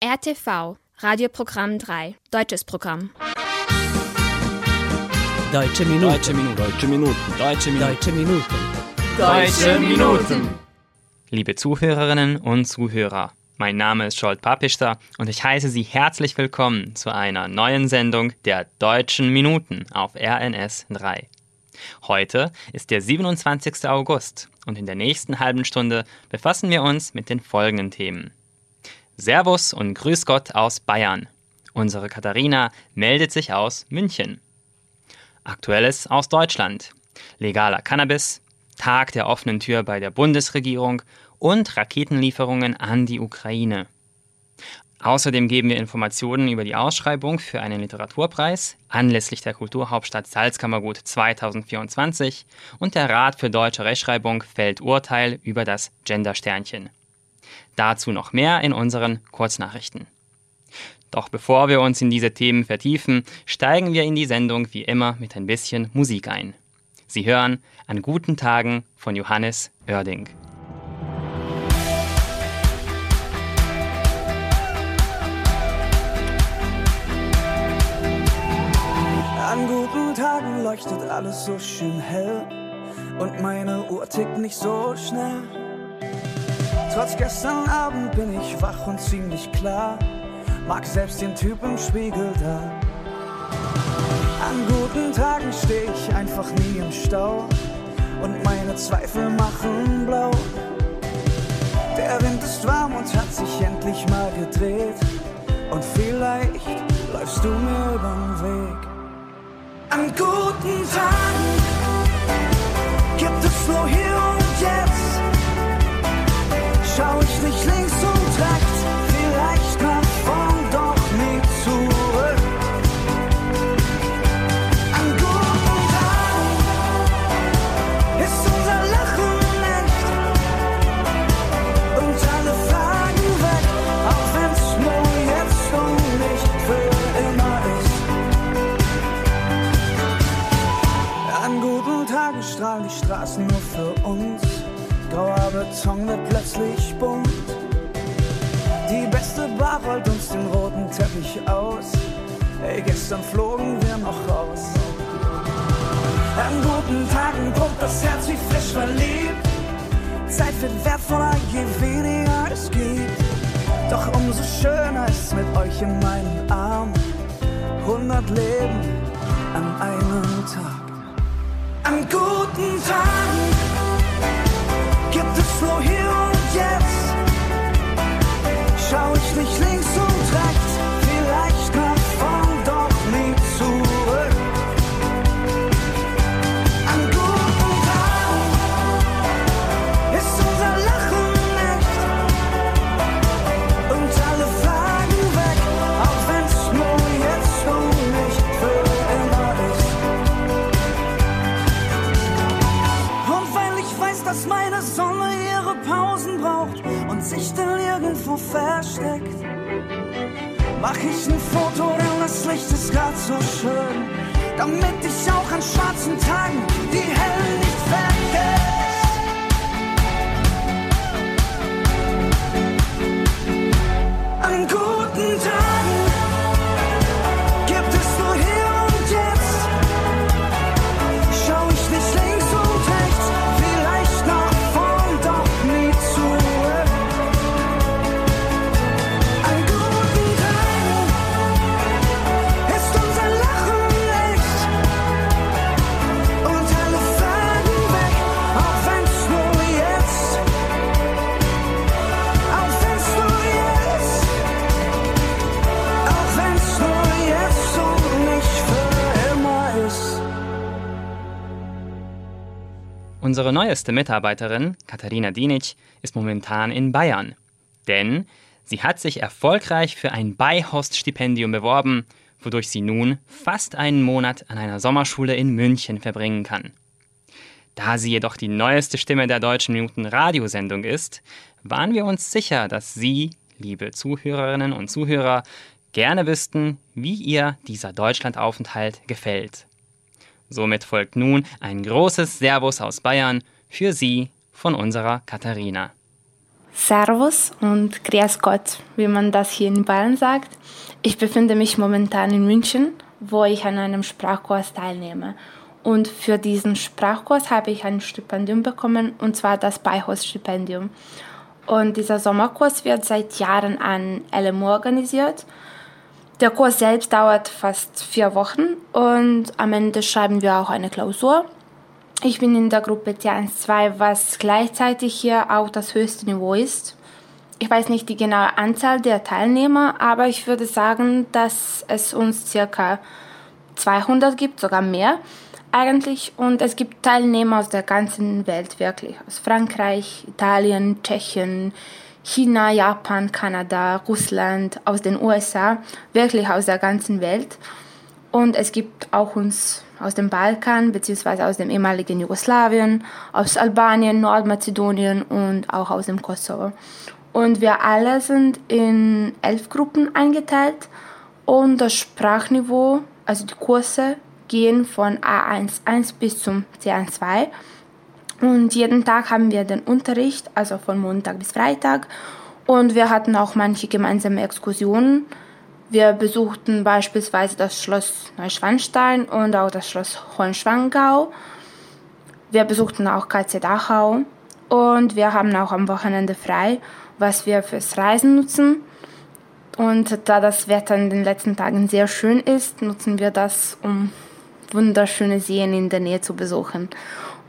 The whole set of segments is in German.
RTV, Radioprogramm 3, deutsches Programm. Deutsche Minuten. Deutsche Minuten. Deutsche Minuten. Deutsche Minuten. Deutsche Minuten. Deutsche Minuten. Liebe Zuhörerinnen und Zuhörer, mein Name ist Scholt Papister und ich heiße Sie herzlich willkommen zu einer neuen Sendung der Deutschen Minuten auf RNS 3. Heute ist der 27. August und in der nächsten halben Stunde befassen wir uns mit den folgenden Themen. Servus und Grüß Gott aus Bayern. Unsere Katharina meldet sich aus München. Aktuelles aus Deutschland. Legaler Cannabis, Tag der offenen Tür bei der Bundesregierung und Raketenlieferungen an die Ukraine. Außerdem geben wir Informationen über die Ausschreibung für einen Literaturpreis anlässlich der Kulturhauptstadt Salzkammergut 2024 und der Rat für deutsche Rechtschreibung fällt Urteil über das Gendersternchen. Dazu noch mehr in unseren Kurznachrichten. Doch bevor wir uns in diese Themen vertiefen, steigen wir in die Sendung wie immer mit ein bisschen Musik ein. Sie hören An guten Tagen von Johannes Oerding. An guten Tagen leuchtet alles so schön hell und meine Uhr tickt nicht so schnell. Trotz gestern Abend bin ich wach und ziemlich klar, mag selbst den Typ im Spiegel da. An guten Tagen steh ich einfach nie im Stau und meine Zweifel machen blau. Der Wind ist warm und hat sich endlich mal gedreht und vielleicht läufst du mir übern Weg. An guten Tagen 100 Leben an einem Tag. An guten Tagen gibt es nur hier und jetzt. Schau ich nicht links und rechts, mach ich ein Foto, denn das Licht ist grad so schön, damit ich auch an schwarzen Tagen die hellen nicht vergesse. An guten Unsere neueste Mitarbeiterin, Katharina Dinic, ist momentan in Bayern. Denn sie hat sich erfolgreich für ein Beihost-Stipendium beworben, wodurch sie nun fast einen Monat an einer Sommerschule in München verbringen kann. Da sie jedoch die neueste Stimme der Deutschen Minuten Radiosendung ist, waren wir uns sicher, dass Sie, liebe Zuhörerinnen und Zuhörer, gerne wüssten, wie ihr dieser Deutschlandaufenthalt gefällt. Somit folgt nun ein großes Servus aus Bayern für Sie von unserer Katharina. Servus und Grüß Gott, wie man das hier in Bayern sagt. Ich befinde mich momentan in München, wo ich an einem Sprachkurs teilnehme. Und für diesen Sprachkurs habe ich ein Stipendium bekommen, und zwar das Beihaus-Stipendium. Und dieser Sommerkurs wird seit Jahren an LMU organisiert. Der Kurs selbst dauert fast vier Wochen und am Ende schreiben wir auch eine Klausur. Ich bin in der Gruppe T1-2, was gleichzeitig hier auch das höchste Niveau ist. Ich weiß nicht die genaue Anzahl der Teilnehmer, aber ich würde sagen, dass es uns circa 200 gibt, sogar mehr eigentlich. Und es gibt Teilnehmer aus der ganzen Welt, wirklich. Aus Frankreich, Italien, Tschechien, China, Japan, Kanada, Russland, aus den USA, wirklich aus der ganzen Welt. Und es gibt auch uns aus dem Balkan bzw. aus dem ehemaligen Jugoslawien, aus Albanien, Nordmazedonien und auch aus dem Kosovo. Und wir alle sind in elf Gruppen eingeteilt und das Sprachniveau, also die Kurse, gehen von A11 bis zum C12. Und jeden Tag haben wir den Unterricht, also von Montag bis Freitag. Und wir hatten auch manche gemeinsame Exkursionen wir besuchten beispielsweise das Schloss Neuschwanstein und auch das Schloss Hohenschwangau. Wir besuchten auch KZ Dachau und wir haben auch am Wochenende frei, was wir fürs Reisen nutzen. Und da das Wetter in den letzten Tagen sehr schön ist, nutzen wir das, um wunderschöne Seen in der Nähe zu besuchen.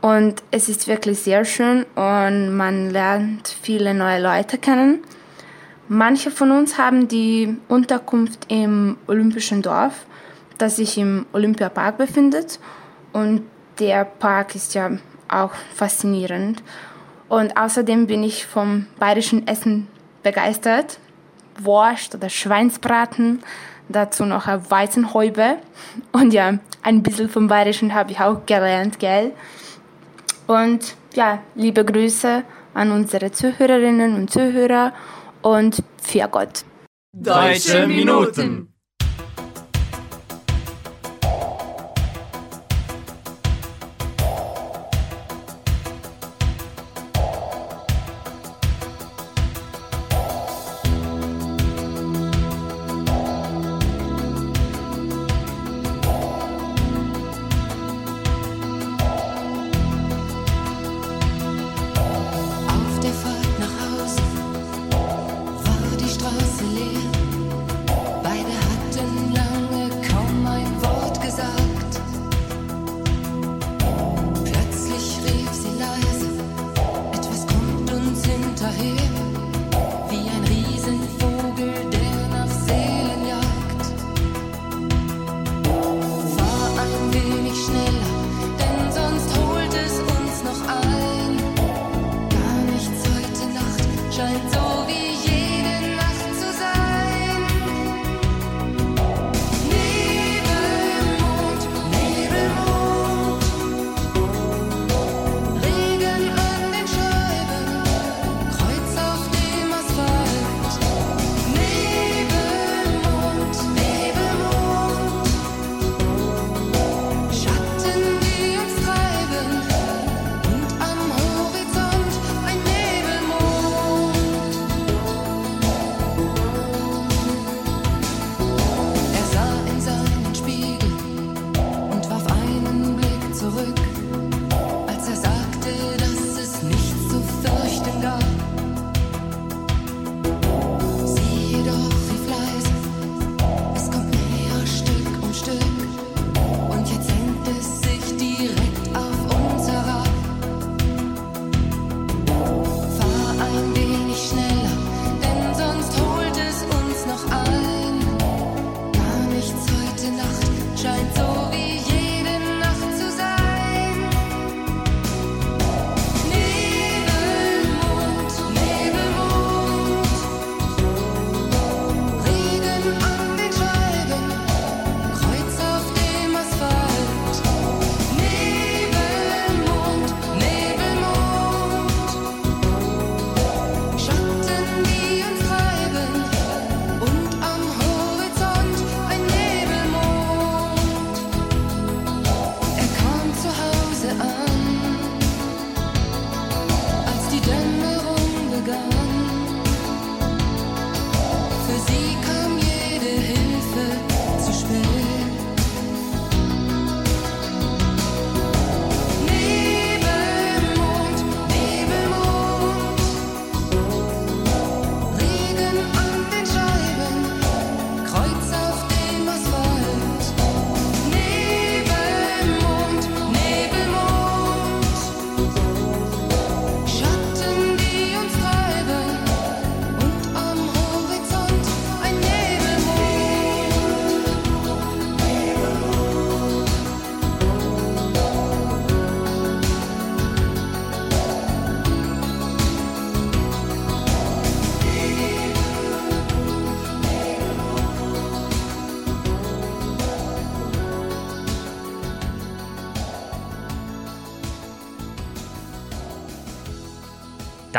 Und es ist wirklich sehr schön und man lernt viele neue Leute kennen. Manche von uns haben die Unterkunft im Olympischen Dorf, das sich im Olympiapark befindet. Und der Park ist ja auch faszinierend. Und außerdem bin ich vom bayerischen Essen begeistert. Wurst oder Schweinsbraten, dazu noch eine Weizenhäube. Und ja, ein bisschen vom Bayerischen habe ich auch gelernt, gell? Und ja, liebe Grüße an unsere Zuhörerinnen und Zuhörer und für Gott. Deutsche Minuten.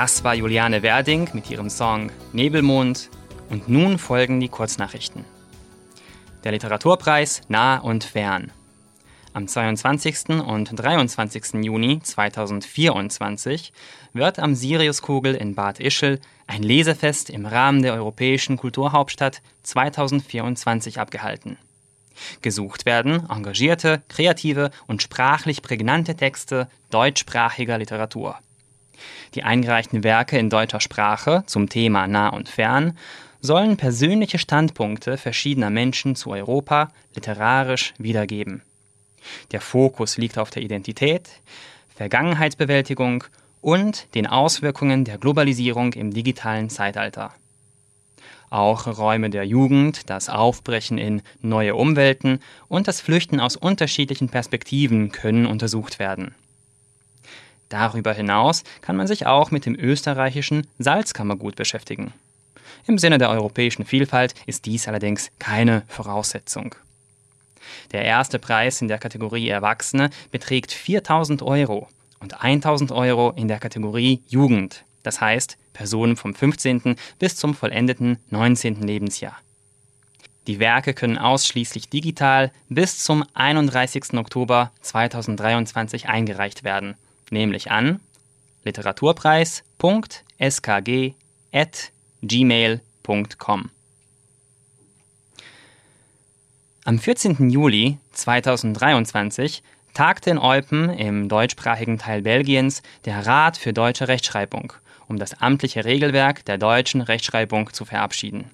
Das war Juliane Werding mit ihrem Song Nebelmond und nun folgen die Kurznachrichten. Der Literaturpreis Nah und Fern. Am 22. und 23. Juni 2024 wird am Siriuskugel in Bad Ischl ein Lesefest im Rahmen der Europäischen Kulturhauptstadt 2024 abgehalten. Gesucht werden engagierte, kreative und sprachlich prägnante Texte deutschsprachiger Literatur. Die eingereichten Werke in deutscher Sprache zum Thema Nah und Fern sollen persönliche Standpunkte verschiedener Menschen zu Europa literarisch wiedergeben. Der Fokus liegt auf der Identität, Vergangenheitsbewältigung und den Auswirkungen der Globalisierung im digitalen Zeitalter. Auch Räume der Jugend, das Aufbrechen in neue Umwelten und das Flüchten aus unterschiedlichen Perspektiven können untersucht werden. Darüber hinaus kann man sich auch mit dem österreichischen Salzkammergut beschäftigen. Im Sinne der europäischen Vielfalt ist dies allerdings keine Voraussetzung. Der erste Preis in der Kategorie Erwachsene beträgt 4000 Euro und 1000 Euro in der Kategorie Jugend, das heißt Personen vom 15. bis zum vollendeten 19. Lebensjahr. Die Werke können ausschließlich digital bis zum 31. Oktober 2023 eingereicht werden, nämlich an literaturpreis.skg.gmail.com. Am 14. Juli 2023 tagte in Eupen im deutschsprachigen Teil Belgiens der Rat für deutsche Rechtschreibung, um das amtliche Regelwerk der deutschen Rechtschreibung zu verabschieden.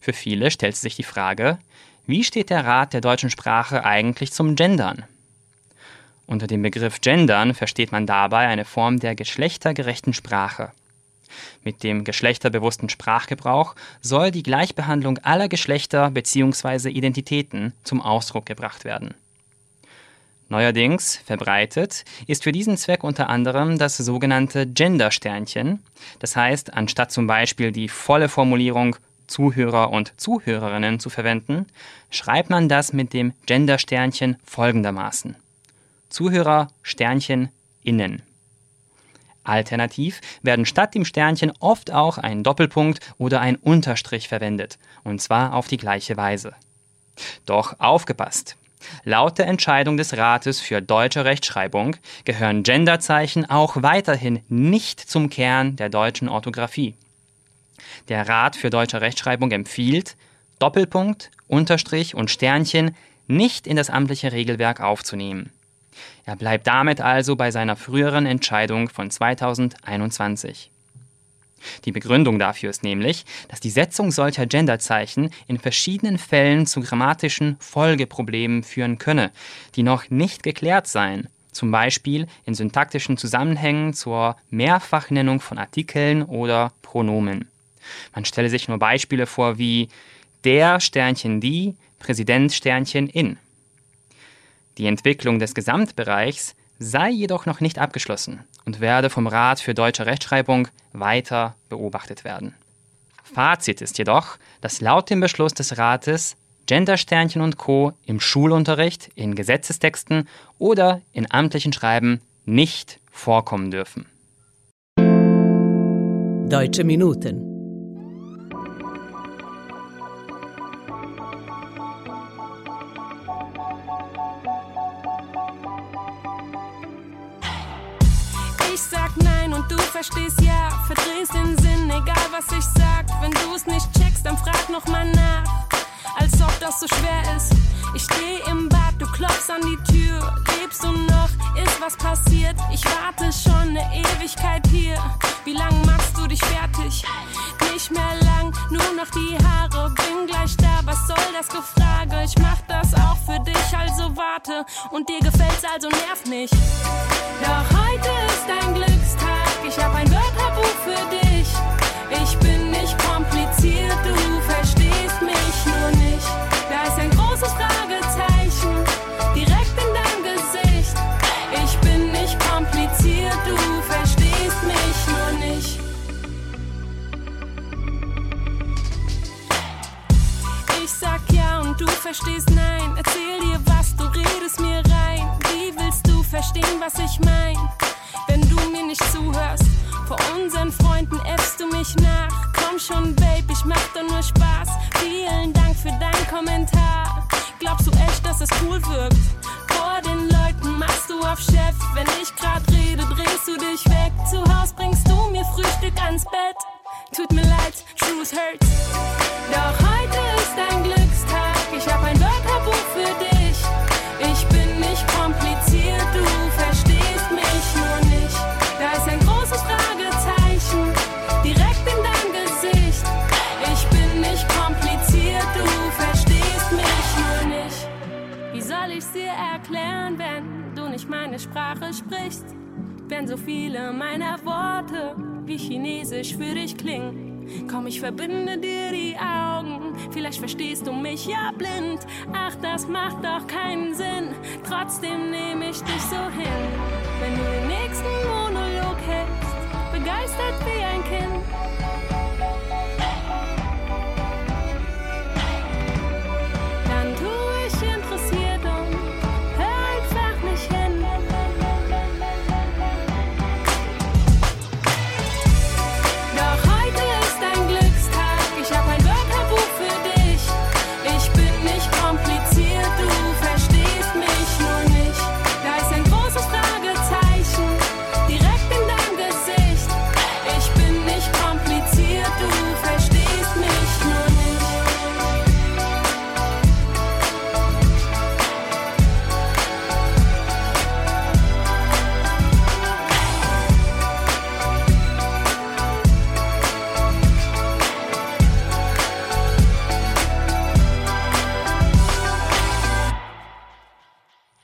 Für viele stellt sich die Frage, wie steht der Rat der deutschen Sprache eigentlich zum Gendern? Unter dem Begriff Gendern versteht man dabei eine Form der geschlechtergerechten Sprache. Mit dem geschlechterbewussten Sprachgebrauch soll die Gleichbehandlung aller Geschlechter bzw. Identitäten zum Ausdruck gebracht werden. Neuerdings verbreitet ist für diesen Zweck unter anderem das sogenannte Gender-Sternchen. Das heißt, anstatt zum Beispiel die volle Formulierung Zuhörer und Zuhörerinnen zu verwenden, schreibt man das mit dem Gender-Sternchen folgendermaßen. Zuhörer Sternchen innen. Alternativ werden statt dem Sternchen oft auch ein Doppelpunkt oder ein Unterstrich verwendet, und zwar auf die gleiche Weise. Doch aufgepasst! Laut der Entscheidung des Rates für deutsche Rechtschreibung gehören Genderzeichen auch weiterhin nicht zum Kern der deutschen Orthographie. Der Rat für deutsche Rechtschreibung empfiehlt, Doppelpunkt, Unterstrich und Sternchen nicht in das amtliche Regelwerk aufzunehmen. Er bleibt damit also bei seiner früheren Entscheidung von 2021. Die Begründung dafür ist nämlich, dass die Setzung solcher Genderzeichen in verschiedenen Fällen zu grammatischen Folgeproblemen führen könne, die noch nicht geklärt seien, zum Beispiel in syntaktischen Zusammenhängen zur Mehrfachnennung von Artikeln oder Pronomen. Man stelle sich nur Beispiele vor wie der Sternchen die, Präsident Sternchen in. Die Entwicklung des Gesamtbereichs sei jedoch noch nicht abgeschlossen und werde vom Rat für deutsche Rechtschreibung weiter beobachtet werden. Fazit ist jedoch, dass laut dem Beschluss des Rates Gendersternchen und Co. im Schulunterricht, in Gesetzestexten oder in amtlichen Schreiben nicht vorkommen dürfen. Deutsche Minuten verstehst ja, verdrehst den Sinn, egal was ich sag. Wenn du es nicht checkst, dann frag noch mal nach. Das so schwer ist. Ich steh im Bad, du klopfst an die Tür. Lebst du noch? Ist was passiert? Ich warte schon eine Ewigkeit hier. Wie lang machst du dich fertig? Nicht mehr lang, nur noch die Haare. Bin gleich da, was soll das Gefrage? Ich mach das auch für dich, also warte. Und dir gefällt's, also nerv nicht. Doch heute ist dein Glückstag ich hab ein Wörterbuch für dich. Ich bin nicht kompliziert, du verstehst mich Da ist ein großes Fragezeichen direkt in deinem Gesicht. Ich bin nicht kompliziert, du verstehst mich nur nicht. Ich sag ja und du verstehst nein. Erzähl dir was, du redest mir rein. Wie willst du verstehen, was ich mein? wenn du mir nicht zuhörst. Vor unseren Freunden äffst du mich nach. Komm schon, Babe, ich mach doch nur Spaß. Vielen Dank Kommentar. Glaubst du echt, dass es cool wirkt? So viele meiner Worte wie Chinesisch für dich klingen. Komm, ich verbinde dir die Augen. Vielleicht verstehst du mich ja blind. Ach, das macht doch keinen Sinn. Trotzdem nehme ich dich so hin. Wenn du den nächsten Monolog hältst, begeistert wie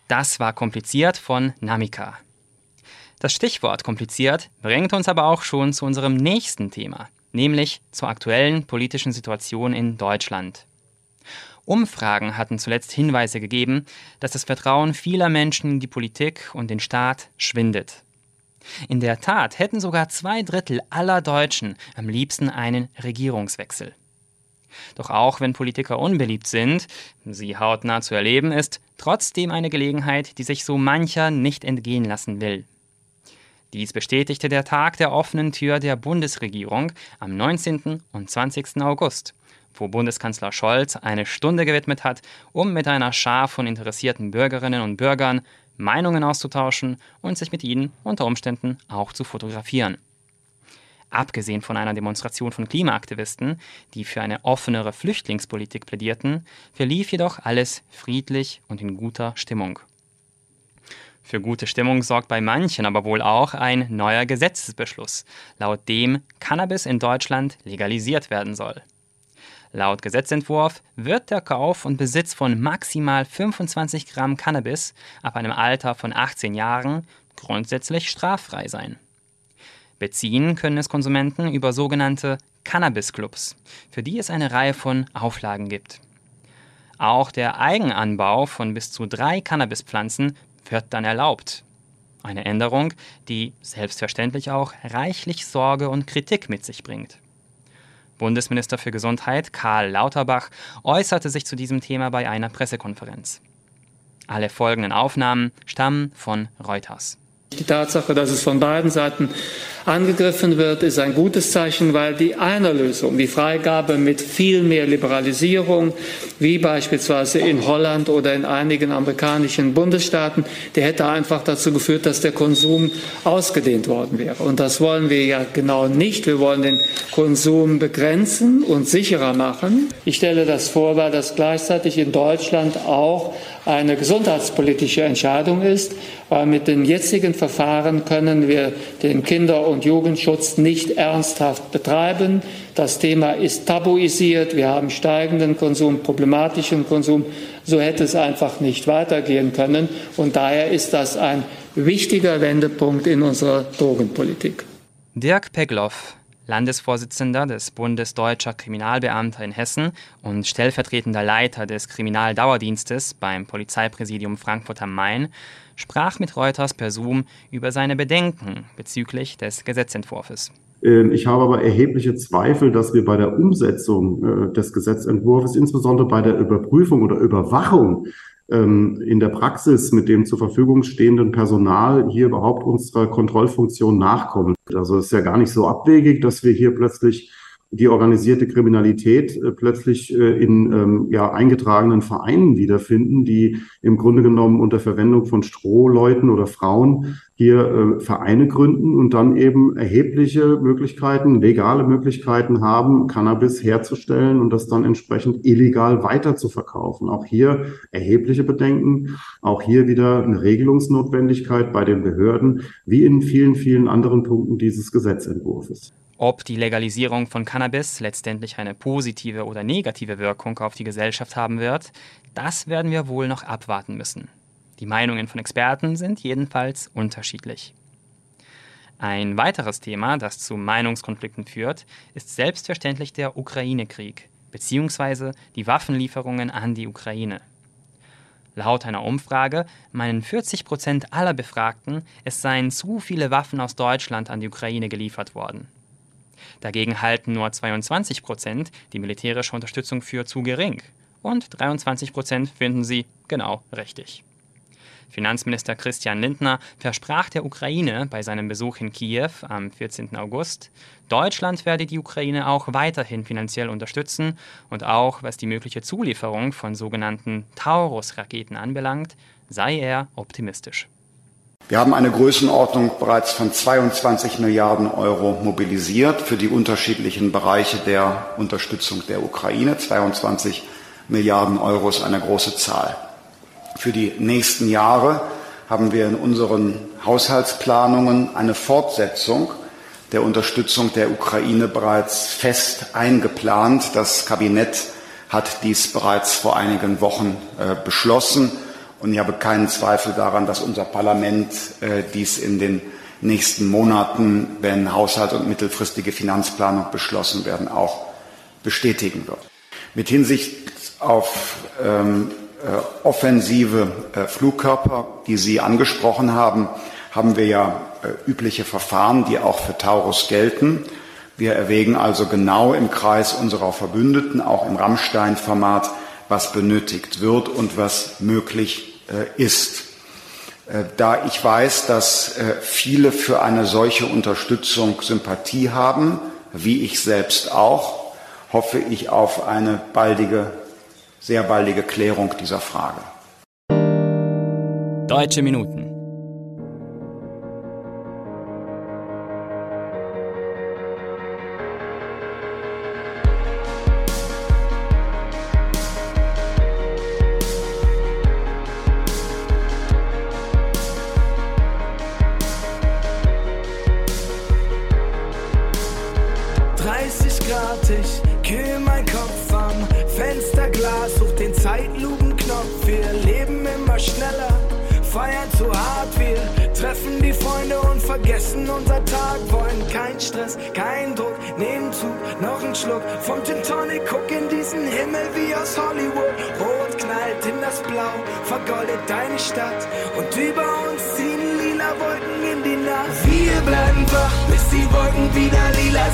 Das war kompliziert von Namika. Das Stichwort kompliziert bringt uns aber auch schon zu unserem nächsten Thema, nämlich zur aktuellen politischen Situation in Deutschland. Umfragen hatten zuletzt Hinweise gegeben, dass das Vertrauen vieler Menschen in die Politik und den Staat schwindet. In der Tat hätten sogar zwei Drittel aller Deutschen am liebsten einen Regierungswechsel. Doch auch wenn Politiker unbeliebt sind, sie hautnah zu erleben, ist trotzdem eine Gelegenheit, die sich so mancher nicht entgehen lassen will. Dies bestätigte der Tag der offenen Tür der Bundesregierung am 19. und 20. August, wo Bundeskanzler Scholz eine Stunde gewidmet hat, um mit einer Schar von interessierten Bürgerinnen und Bürgern Meinungen auszutauschen und sich mit ihnen unter Umständen auch zu fotografieren. Abgesehen von einer Demonstration von Klimaaktivisten, die für eine offenere Flüchtlingspolitik plädierten, verlief jedoch alles friedlich und in guter Stimmung. Für gute Stimmung sorgt bei manchen aber wohl auch ein neuer Gesetzesbeschluss, laut dem Cannabis in Deutschland legalisiert werden soll. Laut Gesetzentwurf wird der Kauf und Besitz von maximal 25 Gramm Cannabis ab einem Alter von 18 Jahren grundsätzlich straffrei sein. Beziehen können es Konsumenten über sogenannte Cannabis-Clubs, für die es eine Reihe von Auflagen gibt. Auch der Eigenanbau von bis zu drei Cannabispflanzen wird dann erlaubt. Eine Änderung, die selbstverständlich auch reichlich Sorge und Kritik mit sich bringt. Bundesminister für Gesundheit Karl Lauterbach äußerte sich zu diesem Thema bei einer Pressekonferenz. Alle folgenden Aufnahmen stammen von Reuters. Die Tatsache, dass es von beiden Seiten angegriffen wird, ist ein gutes Zeichen, weil die eine Lösung, die Freigabe mit viel mehr Liberalisierung, wie beispielsweise in Holland oder in einigen amerikanischen Bundesstaaten, die hätte einfach dazu geführt, dass der Konsum ausgedehnt worden wäre. Und das wollen wir ja genau nicht. Wir wollen den Konsum begrenzen und sicherer machen. Ich stelle das vor, weil das gleichzeitig in Deutschland auch eine gesundheitspolitische Entscheidung ist, weil mit den jetzigen Verfahren können wir den Kinder- und Jugendschutz nicht ernsthaft betreiben. Das Thema ist tabuisiert. Wir haben steigenden Konsum, problematischen Konsum. So hätte es einfach nicht weitergehen können. Und daher ist das ein wichtiger Wendepunkt in unserer Drogenpolitik. Dirk Pegloff, Landesvorsitzender des Bundes Deutscher Kriminalbeamter in Hessen und stellvertretender Leiter des Kriminaldauerdienstes beim Polizeipräsidium Frankfurt am Main, sprach mit Reuters per Zoom über seine Bedenken bezüglich des Gesetzentwurfs. Ich habe aber erhebliche Zweifel, dass wir bei der Umsetzung des Gesetzentwurfs, insbesondere bei der Überprüfung oder Überwachung ähm, in der Praxis mit dem zur Verfügung stehenden Personal hier überhaupt unserer Kontrollfunktion nachkommen. Also es ist ja gar nicht so abwegig, dass wir hier plötzlich die organisierte Kriminalität äh, plötzlich äh, in ähm, ja, eingetragenen Vereinen wiederfinden, die im Grunde genommen unter Verwendung von Strohleuten oder Frauen hier äh, Vereine gründen und dann eben erhebliche Möglichkeiten, legale Möglichkeiten haben, Cannabis herzustellen und das dann entsprechend illegal weiter zu verkaufen. Auch hier erhebliche Bedenken, auch hier wieder eine Regelungsnotwendigkeit bei den Behörden, wie in vielen, vielen anderen Punkten dieses Gesetzentwurfs. Ob die Legalisierung von Cannabis letztendlich eine positive oder negative Wirkung auf die Gesellschaft haben wird, das werden wir wohl noch abwarten müssen. Die Meinungen von Experten sind jedenfalls unterschiedlich. Ein weiteres Thema, das zu Meinungskonflikten führt, ist selbstverständlich der Ukraine-Krieg bzw. die Waffenlieferungen an die Ukraine. Laut einer Umfrage meinen 40 Prozent aller Befragten, es seien zu viele Waffen aus Deutschland an die Ukraine geliefert worden. Dagegen halten nur 22 Prozent die militärische Unterstützung für zu gering und 23 Prozent finden sie genau richtig. Finanzminister Christian Lindner versprach der Ukraine bei seinem Besuch in Kiew am 14. August, Deutschland werde die Ukraine auch weiterhin finanziell unterstützen und auch was die mögliche Zulieferung von sogenannten Taurus-Raketen anbelangt, sei er optimistisch. Wir haben eine Größenordnung bereits von 22 Milliarden Euro mobilisiert für die unterschiedlichen Bereiche der Unterstützung der Ukraine. 22 Milliarden Euro ist eine große Zahl. Für die nächsten Jahre haben wir in unseren Haushaltsplanungen eine Fortsetzung der Unterstützung der Ukraine bereits fest eingeplant. Das Kabinett hat dies bereits vor einigen Wochen äh, beschlossen. Und ich habe keinen Zweifel daran, dass unser Parlament äh, dies in den nächsten Monaten, wenn Haushalt und mittelfristige Finanzplanung beschlossen werden, auch bestätigen wird. Mit Hinsicht auf ähm, äh, offensive äh, Flugkörper, die Sie angesprochen haben, haben wir ja äh, übliche Verfahren, die auch für Taurus gelten. Wir erwägen also genau im Kreis unserer Verbündeten, auch im Rammstein-Format, was benötigt wird und was möglich äh, ist. Äh, da ich weiß, dass äh, viele für eine solche Unterstützung Sympathie haben, wie ich selbst auch, hoffe ich auf eine baldige, sehr baldige Klärung dieser Frage. Deutsche Minuten.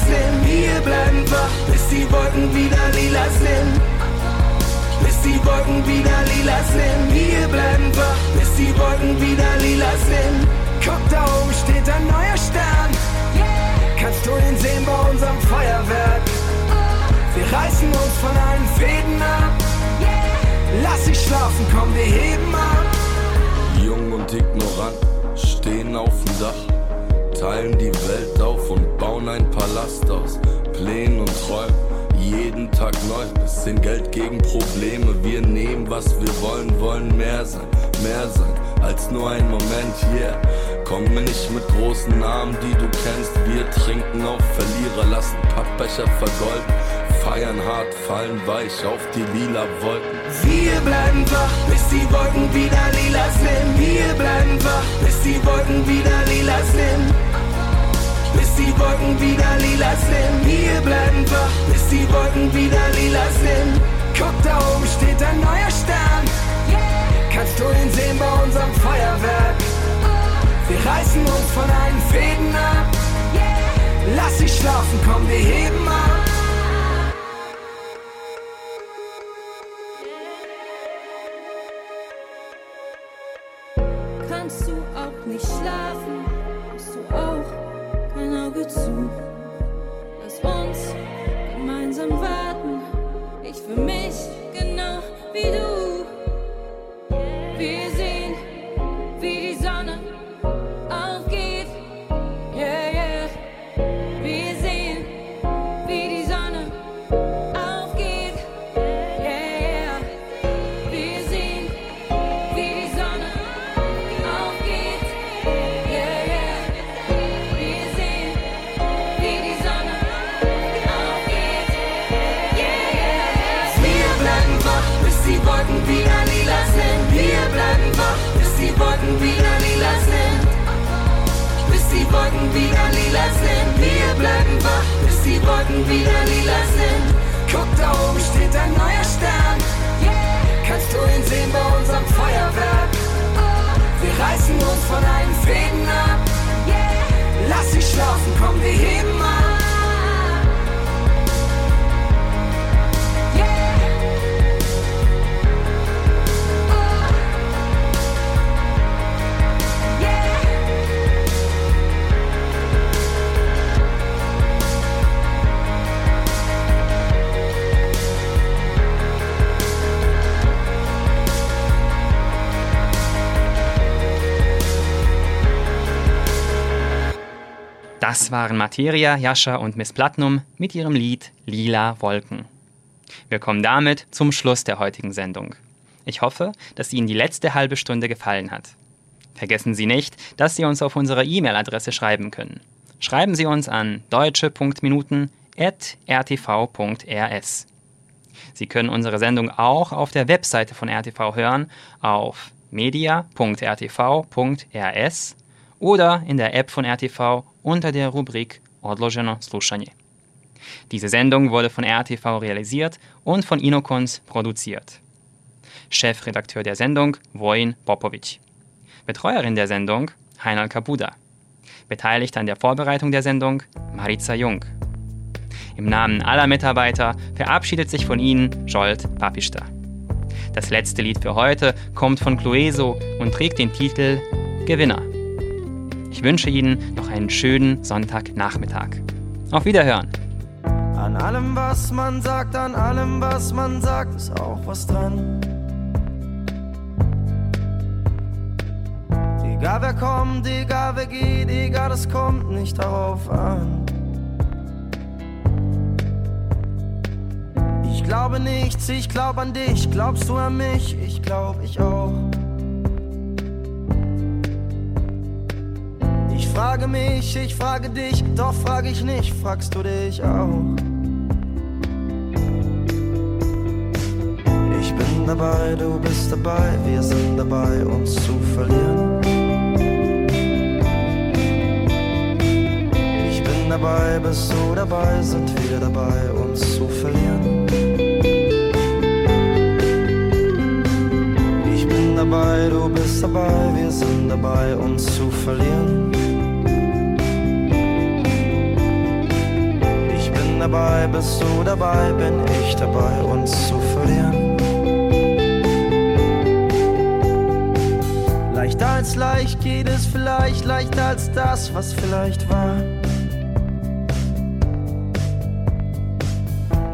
Sind. Wir bleiben wach, bis die Wolken wieder lila sind. Bis die Wolken wieder lila sind. Wir bleiben wach, bis die Wolken wieder lila sind. Guck, da oben steht ein neuer Stern. Kannst du ihn sehen bei unserem Feuerwerk? Wir reißen uns von allen Fäden ab. Lass dich schlafen, komm, wir heben ab. Jung und ignorant stehen auf dem Dach, teilen die Welt auf und bauen ein Palast aus Plänen und Träumen. Jeden Tag neu, bisschen Geld gegen Probleme. Wir nehmen, was wir wollen, wollen mehr sein, mehr sein als nur ein Moment, yeah. Komm mir nicht mit großen Namen, die du kennst. Wir trinken auf Verlierer, lassen Pappbecher vergolden. Feiern hart, fallen weich auf die lila Wolken. Wir bleiben wach, bis die Wolken wieder Wieder lila sind. Wir bleiben wach, bis die Wolken wieder lila sind. Guck, da oben steht ein neuer Stern. Kannst du ihn sehen bei unserem Feuerwerk? Wir reißen uns von allen Fäden ab. Lass dich schlafen, komm, wir heben ab. Das waren Materia, Jascha und Miss Platinum mit ihrem Lied Lila Wolken. Wir kommen damit zum Schluss der heutigen Sendung. Ich hoffe, dass Ihnen die letzte halbe Stunde gefallen hat. Vergessen Sie nicht, dass Sie uns auf unsere E-Mail-Adresse schreiben können. Schreiben Sie uns an deutsche.minuten.rtv.rs. Sie können unsere Sendung auch auf der Webseite von RTV hören auf media.rtv.rs oder in der App von RTV unter der Rubrik Odloženo slušanje. Diese Sendung wurde von RTV realisiert und von Inokons produziert. Chefredakteur der Sendung Vojin Popovic. Betreuerin der Sendung Heinal Kabuda. Beteiligt an der Vorbereitung der Sendung Marica Jung. Im Namen aller Mitarbeiter verabschiedet sich von Ihnen Jolt Papista. Das letzte Lied für heute kommt von Clueso und trägt den Titel Gewinner. Ich wünsche Ihnen noch einen schönen Sonntagnachmittag. Auf Wiederhören! An allem, was man sagt, an allem, was man sagt, ist auch was dran. Egal wer kommt, egal wer geht, egal, es kommt nicht darauf an. Ich glaube nichts, ich glaube an dich, glaubst du an mich, ich glaub ich auch. Frage mich, ich frage dich, doch frage ich nicht, fragst du dich auch. Ich bin dabei, du bist dabei, wir sind dabei, uns zu verlieren. Ich bin dabei, bist du dabei, sind wir dabei, uns zu verlieren. Ich bin dabei, du bist dabei, wir sind dabei, uns zu verlieren. Dabei, bist du dabei, bin ich dabei, uns zu verlieren. Leichter als leicht geht es vielleicht, leichter als das, was vielleicht war.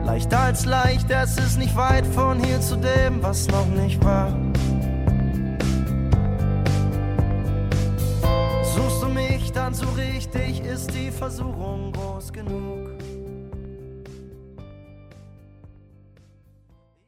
Leichter als leicht, es ist nicht weit von hier zu dem, was noch nicht war. Suchst du mich dann so richtig, ist die Versuchung groß genug.